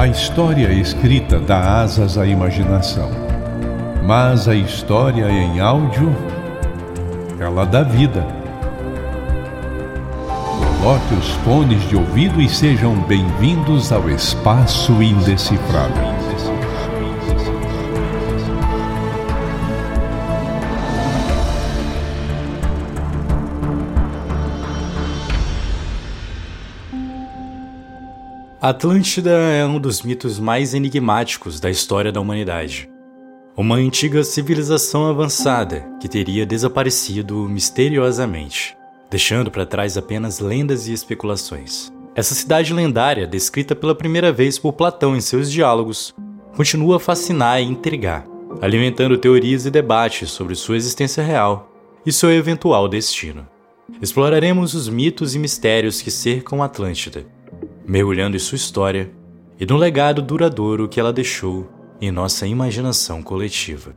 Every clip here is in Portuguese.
A história escrita dá asas à imaginação, mas a história em áudio, ela dá vida. Coloque os fones de ouvido e sejam bem-vindos ao Espaço Indecifrável. Atlântida é um dos mitos mais enigmáticos da história da humanidade. Uma antiga civilização avançada que teria desaparecido misteriosamente, deixando para trás apenas lendas e especulações. Essa cidade lendária, descrita pela primeira vez por Platão em seus diálogos, continua a fascinar e intrigar, alimentando teorias e debates sobre sua existência real e seu eventual destino. Exploraremos os mitos e mistérios que cercam Atlântida mergulhando em sua história e no legado duradouro que ela deixou em nossa imaginação coletiva.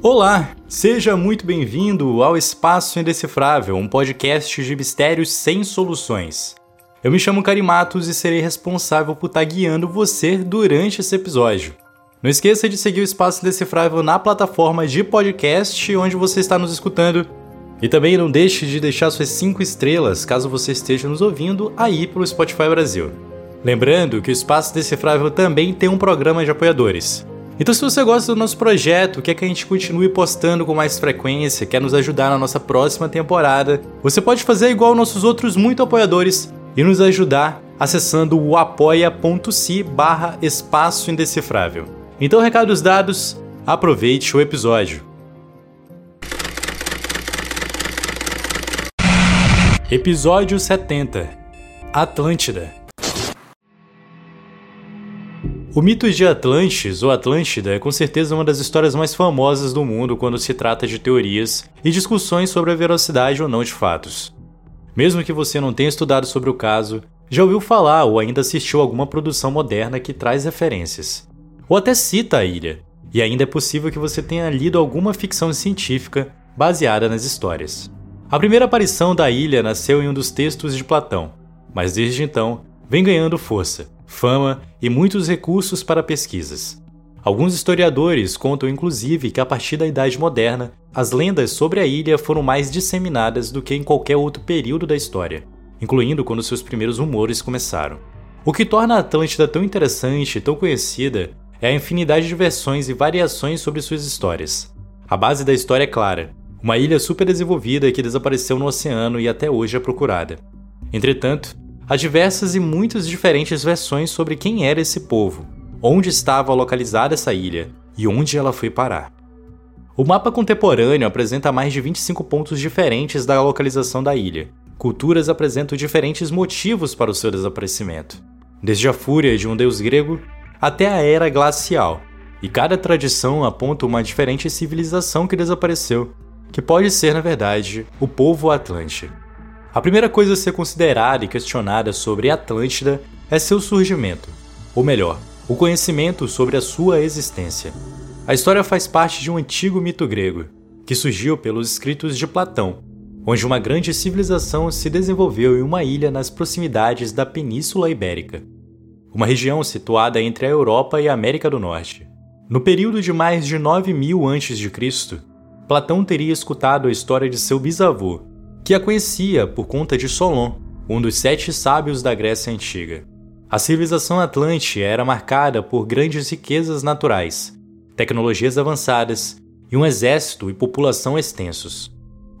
Olá, seja muito bem-vindo ao Espaço Indecifrável, um podcast de mistérios sem soluções. Eu me chamo Carimatos e serei responsável por estar guiando você durante esse episódio. Não esqueça de seguir o Espaço Decifrável na plataforma de podcast onde você está nos escutando. E também não deixe de deixar suas 5 estrelas caso você esteja nos ouvindo aí pelo Spotify Brasil. Lembrando que o Espaço Decifrável também tem um programa de apoiadores. Então, se você gosta do nosso projeto, quer que a gente continue postando com mais frequência, quer nos ajudar na nossa próxima temporada, você pode fazer igual nossos outros muito apoiadores e nos ajudar acessando o apoia.se barra espaço indecifrável. Então, recados dados, aproveite o episódio. Episódio 70 Atlântida O mito de Atlantis ou Atlântida é com certeza uma das histórias mais famosas do mundo quando se trata de teorias e discussões sobre a veracidade ou não de fatos. Mesmo que você não tenha estudado sobre o caso, já ouviu falar ou ainda assistiu alguma produção moderna que traz referências ou até cita a ilha, e ainda é possível que você tenha lido alguma ficção científica baseada nas histórias. A primeira aparição da ilha nasceu em um dos textos de Platão, mas desde então vem ganhando força, fama e muitos recursos para pesquisas. Alguns historiadores contam inclusive que a partir da Idade Moderna, as lendas sobre a ilha foram mais disseminadas do que em qualquer outro período da história, incluindo quando seus primeiros rumores começaram. O que torna a Atlântida tão interessante e tão conhecida é a infinidade de versões e variações sobre suas histórias. A base da história é clara: uma ilha super desenvolvida que desapareceu no oceano e até hoje é procurada. Entretanto, há diversas e muitas diferentes versões sobre quem era esse povo, onde estava localizada essa ilha e onde ela foi parar. O mapa contemporâneo apresenta mais de 25 pontos diferentes da localização da ilha. Culturas apresentam diferentes motivos para o seu desaparecimento, desde a fúria de um deus grego até a era glacial, e cada tradição aponta uma diferente civilização que desapareceu, que pode ser, na verdade, o povo Atlante. A primeira coisa a ser considerada e questionada sobre Atlântida é seu surgimento, ou melhor, o conhecimento sobre a sua existência. A história faz parte de um antigo mito grego, que surgiu pelos escritos de Platão, onde uma grande civilização se desenvolveu em uma ilha nas proximidades da Península Ibérica uma região situada entre a Europa e a América do Norte. No período de mais de 9000 a.C., Platão teria escutado a história de seu bisavô, que a conhecia por conta de Solon, um dos sete sábios da Grécia Antiga. A civilização atlante era marcada por grandes riquezas naturais, tecnologias avançadas e um exército e população extensos.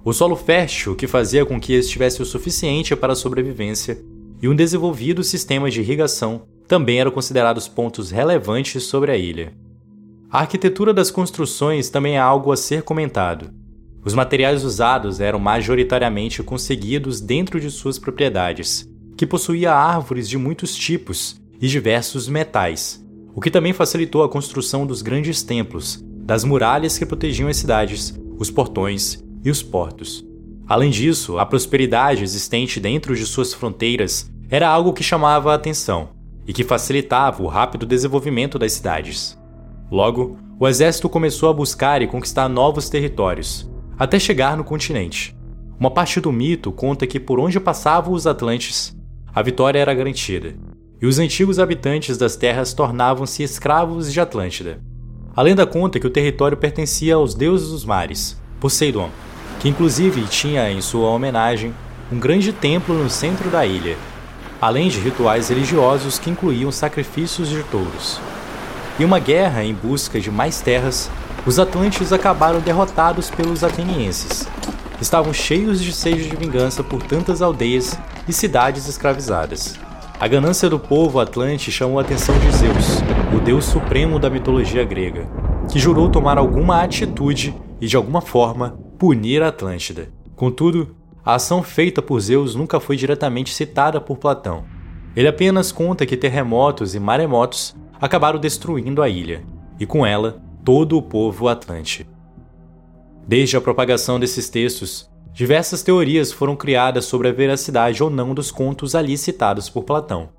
O solo fértil que fazia com que estivesse o suficiente para a sobrevivência e um desenvolvido sistema de irrigação também eram considerados pontos relevantes sobre a ilha. A arquitetura das construções também é algo a ser comentado. Os materiais usados eram majoritariamente conseguidos dentro de suas propriedades, que possuía árvores de muitos tipos e diversos metais, o que também facilitou a construção dos grandes templos, das muralhas que protegiam as cidades, os portões e os portos. Além disso, a prosperidade existente dentro de suas fronteiras era algo que chamava a atenção, e que facilitava o rápido desenvolvimento das cidades. Logo, o exército começou a buscar e conquistar novos territórios, até chegar no continente. Uma parte do mito conta que por onde passavam os Atlantes, a vitória era garantida, e os antigos habitantes das terras tornavam-se escravos de Atlântida. A lenda conta que o território pertencia aos deuses dos mares, Poseidon, que inclusive tinha em sua homenagem um grande templo no centro da ilha, além de rituais religiosos que incluíam sacrifícios de touros. Em uma guerra em busca de mais terras, os Atlantes acabaram derrotados pelos atenienses. Estavam cheios de sede de vingança por tantas aldeias e cidades escravizadas. A ganância do povo atlante chamou a atenção de Zeus, o deus supremo da mitologia grega, que jurou tomar alguma atitude e, de alguma forma, punir a Atlântida. Contudo, a ação feita por Zeus nunca foi diretamente citada por Platão. Ele apenas conta que terremotos e maremotos acabaram destruindo a ilha, e com ela, todo o povo atlante. Desde a propagação desses textos, diversas teorias foram criadas sobre a veracidade ou não dos contos ali citados por Platão.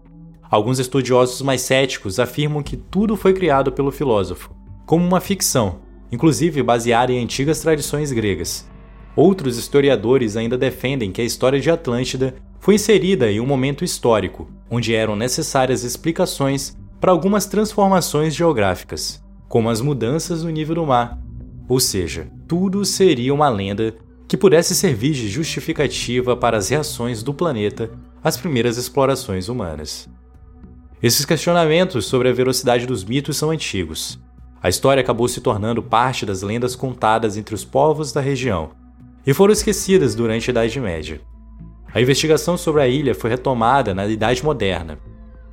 Alguns estudiosos mais céticos afirmam que tudo foi criado pelo filósofo, como uma ficção, inclusive baseada em antigas tradições gregas. Outros historiadores ainda defendem que a história de Atlântida foi inserida em um momento histórico, onde eram necessárias explicações para algumas transformações geográficas, como as mudanças no nível do mar. Ou seja, tudo seria uma lenda que pudesse servir de justificativa para as reações do planeta às primeiras explorações humanas. Esses questionamentos sobre a velocidade dos mitos são antigos. A história acabou se tornando parte das lendas contadas entre os povos da região e foram esquecidas durante a Idade Média. A investigação sobre a ilha foi retomada na Idade Moderna,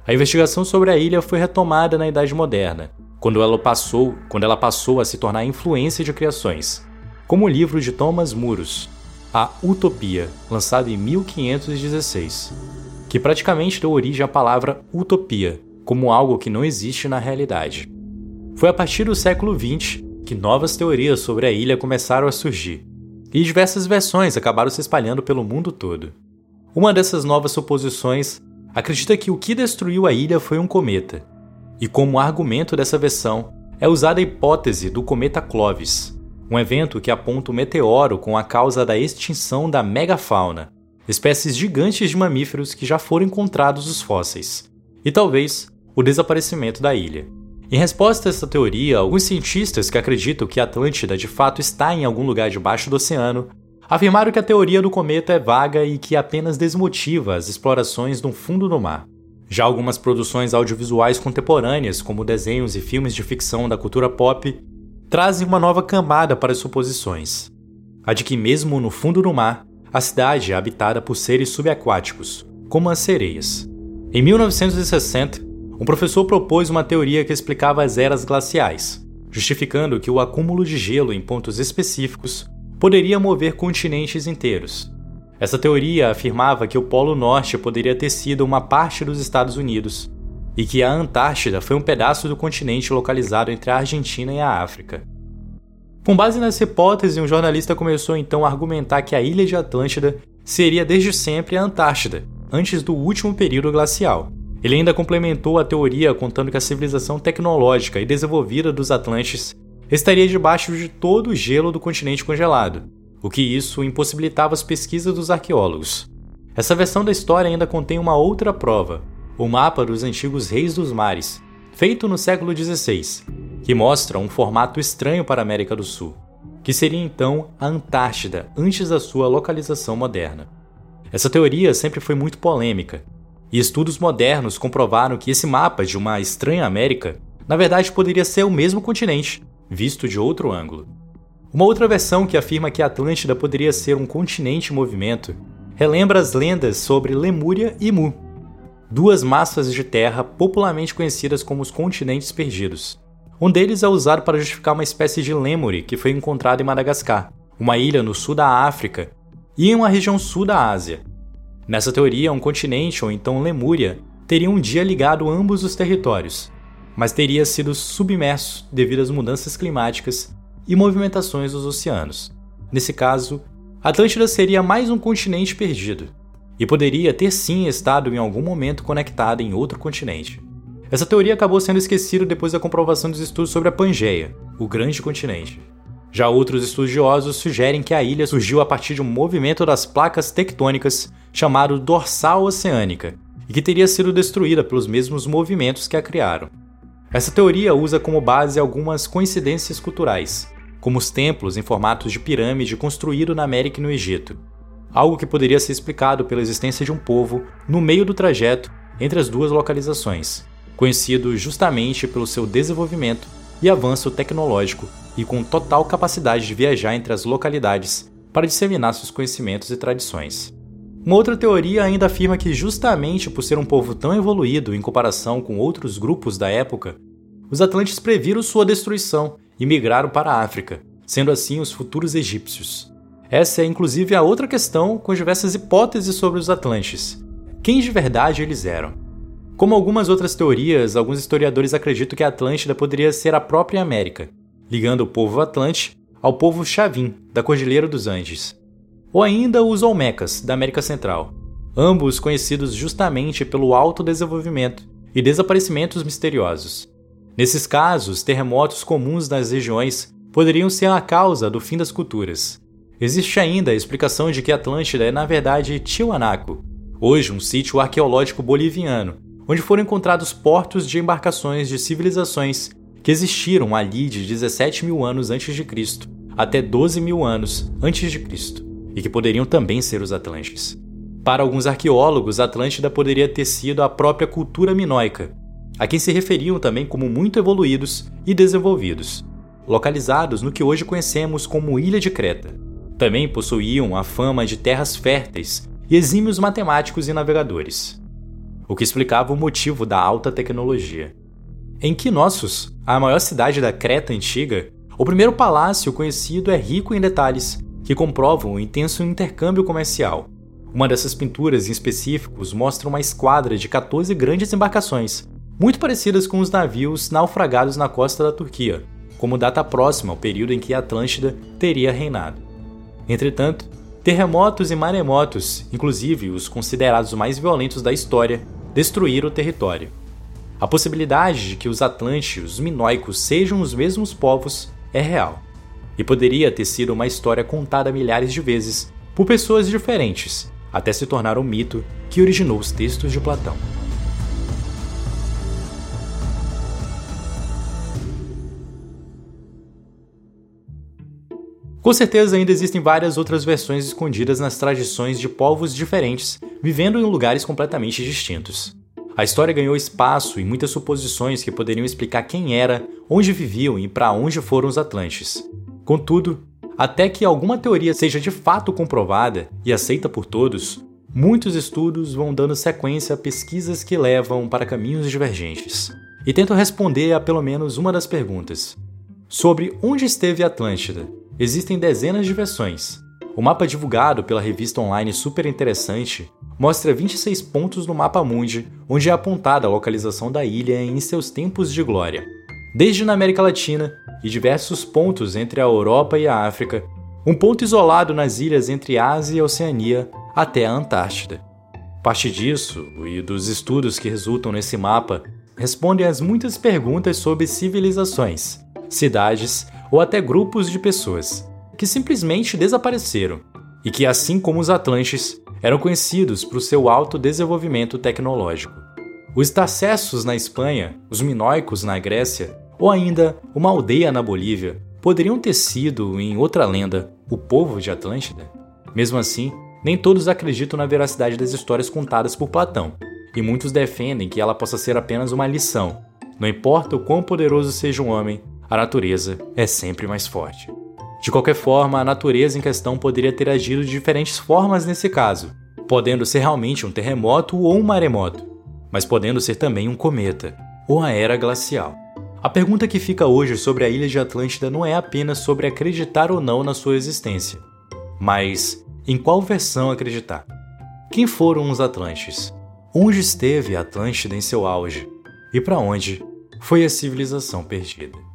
a investigação sobre a ilha foi retomada na Idade Moderna, quando ela passou, quando ela passou a se tornar influência de criações, como o livro de Thomas Muros, A Utopia, lançado em 1516, que praticamente deu origem à palavra utopia, como algo que não existe na realidade. Foi a partir do século XX que novas teorias sobre a ilha começaram a surgir, e diversas versões acabaram se espalhando pelo mundo todo. Uma dessas novas suposições acredita que o que destruiu a ilha foi um cometa. E como argumento dessa versão, é usada a hipótese do cometa Clovis, um evento que aponta o meteoro com a causa da extinção da megafauna, espécies gigantes de mamíferos que já foram encontrados os fósseis, e talvez o desaparecimento da ilha. Em resposta a essa teoria, alguns cientistas que acreditam que a Atlântida de fato está em algum lugar debaixo do oceano afirmaram que a teoria do cometa é vaga e que apenas desmotiva as explorações no fundo do mar. Já algumas produções audiovisuais contemporâneas, como desenhos e filmes de ficção da cultura pop, trazem uma nova camada para as suposições. A de que, mesmo no fundo do mar, a cidade é habitada por seres subaquáticos, como as sereias. Em 1960, um professor propôs uma teoria que explicava as eras glaciais, justificando que o acúmulo de gelo em pontos específicos poderia mover continentes inteiros. Essa teoria afirmava que o Polo Norte poderia ter sido uma parte dos Estados Unidos e que a Antártida foi um pedaço do continente localizado entre a Argentina e a África. Com base nessa hipótese, um jornalista começou então a argumentar que a ilha de Atlântida seria desde sempre a Antártida, antes do último período glacial. Ele ainda complementou a teoria contando que a civilização tecnológica e desenvolvida dos Atlantes estaria debaixo de todo o gelo do continente congelado, o que isso impossibilitava as pesquisas dos arqueólogos. Essa versão da história ainda contém uma outra prova, o mapa dos antigos reis dos mares, feito no século XVI, que mostra um formato estranho para a América do Sul, que seria então a Antártida antes da sua localização moderna. Essa teoria sempre foi muito polêmica, e estudos modernos comprovaram que esse mapa de uma estranha América, na verdade, poderia ser o mesmo continente, visto de outro ângulo. Uma outra versão que afirma que a Atlântida poderia ser um continente em movimento relembra as lendas sobre Lemúria e Mu, duas massas de terra popularmente conhecidas como os continentes perdidos. Um deles é usado para justificar uma espécie de lêmure que foi encontrado em Madagascar, uma ilha no sul da África e em uma região sul da Ásia. Nessa teoria, um continente ou então Lemúria teria um dia ligado ambos os territórios, mas teria sido submerso devido às mudanças climáticas e movimentações dos oceanos. Nesse caso, Atlântida seria mais um continente perdido, e poderia ter sim estado em algum momento conectada em outro continente. Essa teoria acabou sendo esquecida depois da comprovação dos estudos sobre a Pangeia, o grande continente. Já outros estudiosos sugerem que a ilha surgiu a partir de um movimento das placas tectônicas chamado dorsal oceânica e que teria sido destruída pelos mesmos movimentos que a criaram. Essa teoria usa como base algumas coincidências culturais, como os templos em formatos de pirâmide construídos na América e no Egito, algo que poderia ser explicado pela existência de um povo no meio do trajeto entre as duas localizações, conhecido justamente pelo seu desenvolvimento e avanço tecnológico e com total capacidade de viajar entre as localidades para disseminar seus conhecimentos e tradições. Uma outra teoria ainda afirma que, justamente por ser um povo tão evoluído em comparação com outros grupos da época, os Atlantes previram sua destruição e migraram para a África, sendo assim os futuros egípcios. Essa é inclusive a outra questão com diversas hipóteses sobre os Atlantes. Quem de verdade eles eram? Como algumas outras teorias, alguns historiadores acreditam que a Atlântida poderia ser a própria América, ligando o povo Atlante ao povo Chavin, da Cordilheira dos Andes. Ou ainda os Olmecas, da América Central, ambos conhecidos justamente pelo alto desenvolvimento e desaparecimentos misteriosos. Nesses casos, terremotos comuns nas regiões poderiam ser a causa do fim das culturas. Existe ainda a explicação de que Atlântida é na verdade Tiwanaku, hoje um sítio arqueológico boliviano, onde foram encontrados portos de embarcações de civilizações que existiram ali de 17 mil anos antes de Cristo até 12 mil anos antes de Cristo, e que poderiam também ser os Atlantes. Para alguns arqueólogos, Atlântida poderia ter sido a própria cultura minoica, a quem se referiam também como muito evoluídos e desenvolvidos, localizados no que hoje conhecemos como Ilha de Creta. Também possuíam a fama de terras férteis e exímios matemáticos e navegadores, o que explicava o motivo da alta tecnologia. Em Knossos, a maior cidade da Creta antiga, o primeiro palácio conhecido é rico em detalhes que comprovam o intenso intercâmbio comercial. Uma dessas pinturas em específicos mostra uma esquadra de 14 grandes embarcações, muito parecidas com os navios naufragados na costa da Turquia, como data próxima ao período em que a Atlântida teria reinado. Entretanto, terremotos e maremotos, inclusive os considerados mais violentos da história, destruíram o território. A possibilidade de que os Atlântios, os Minoicos, sejam os mesmos povos é real, e poderia ter sido uma história contada milhares de vezes por pessoas diferentes, até se tornar um mito que originou os textos de Platão. Com certeza ainda existem várias outras versões escondidas nas tradições de povos diferentes, vivendo em lugares completamente distintos. A história ganhou espaço e muitas suposições que poderiam explicar quem era, onde viviam e para onde foram os Atlantes. Contudo, até que alguma teoria seja de fato comprovada e aceita por todos, muitos estudos vão dando sequência a pesquisas que levam para caminhos divergentes e tentam responder a pelo menos uma das perguntas: sobre onde esteve a Atlântida Existem dezenas de versões. O mapa divulgado pela revista online Super Interessante mostra 26 pontos no mapa mundi, onde é apontada a localização da ilha em seus tempos de glória. Desde na América Latina e diversos pontos entre a Europa e a África, um ponto isolado nas ilhas entre Ásia e Oceania até a Antártida. Parte disso e dos estudos que resultam nesse mapa respondem às muitas perguntas sobre civilizações, cidades ou até grupos de pessoas que simplesmente desapareceram e que, assim como os Atlantes, eram conhecidos por seu alto desenvolvimento tecnológico. Os Tacessos na Espanha, os Minoicos na Grécia ou ainda uma aldeia na Bolívia poderiam ter sido, em outra lenda, o povo de Atlântida. Mesmo assim, nem todos acreditam na veracidade das histórias contadas por Platão, e muitos defendem que ela possa ser apenas uma lição. Não importa o quão poderoso seja um homem, a natureza é sempre mais forte. De qualquer forma, a natureza em questão poderia ter agido de diferentes formas nesse caso, podendo ser realmente um terremoto ou um maremoto, mas podendo ser também um cometa ou a era glacial. A pergunta que fica hoje sobre a ilha de Atlântida não é apenas sobre acreditar ou não na sua existência, mas em qual versão acreditar. Quem foram os Atlantes? Onde esteve Atlântida em seu auge? E para onde foi a civilização perdida?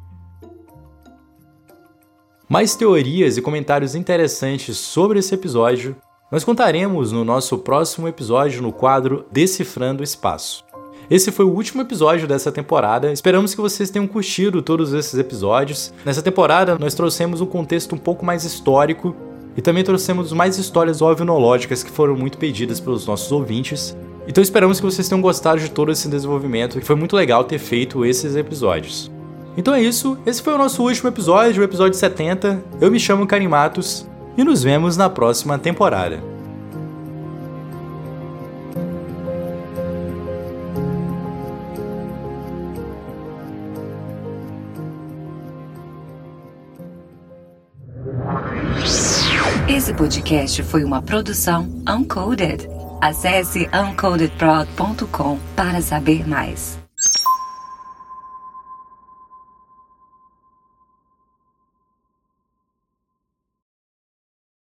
Mais teorias e comentários interessantes sobre esse episódio nós contaremos no nosso próximo episódio no quadro Decifrando o Espaço. Esse foi o último episódio dessa temporada. Esperamos que vocês tenham curtido todos esses episódios. Nessa temporada, nós trouxemos um contexto um pouco mais histórico e também trouxemos mais histórias ovinológicas que foram muito pedidas pelos nossos ouvintes. Então esperamos que vocês tenham gostado de todo esse desenvolvimento, que foi muito legal ter feito esses episódios. Então é isso, esse foi o nosso último episódio, o episódio 70. Eu me chamo Karim Matos e nos vemos na próxima temporada. Esse podcast foi uma produção Uncoded. Acesse uncodedprod.com para saber mais.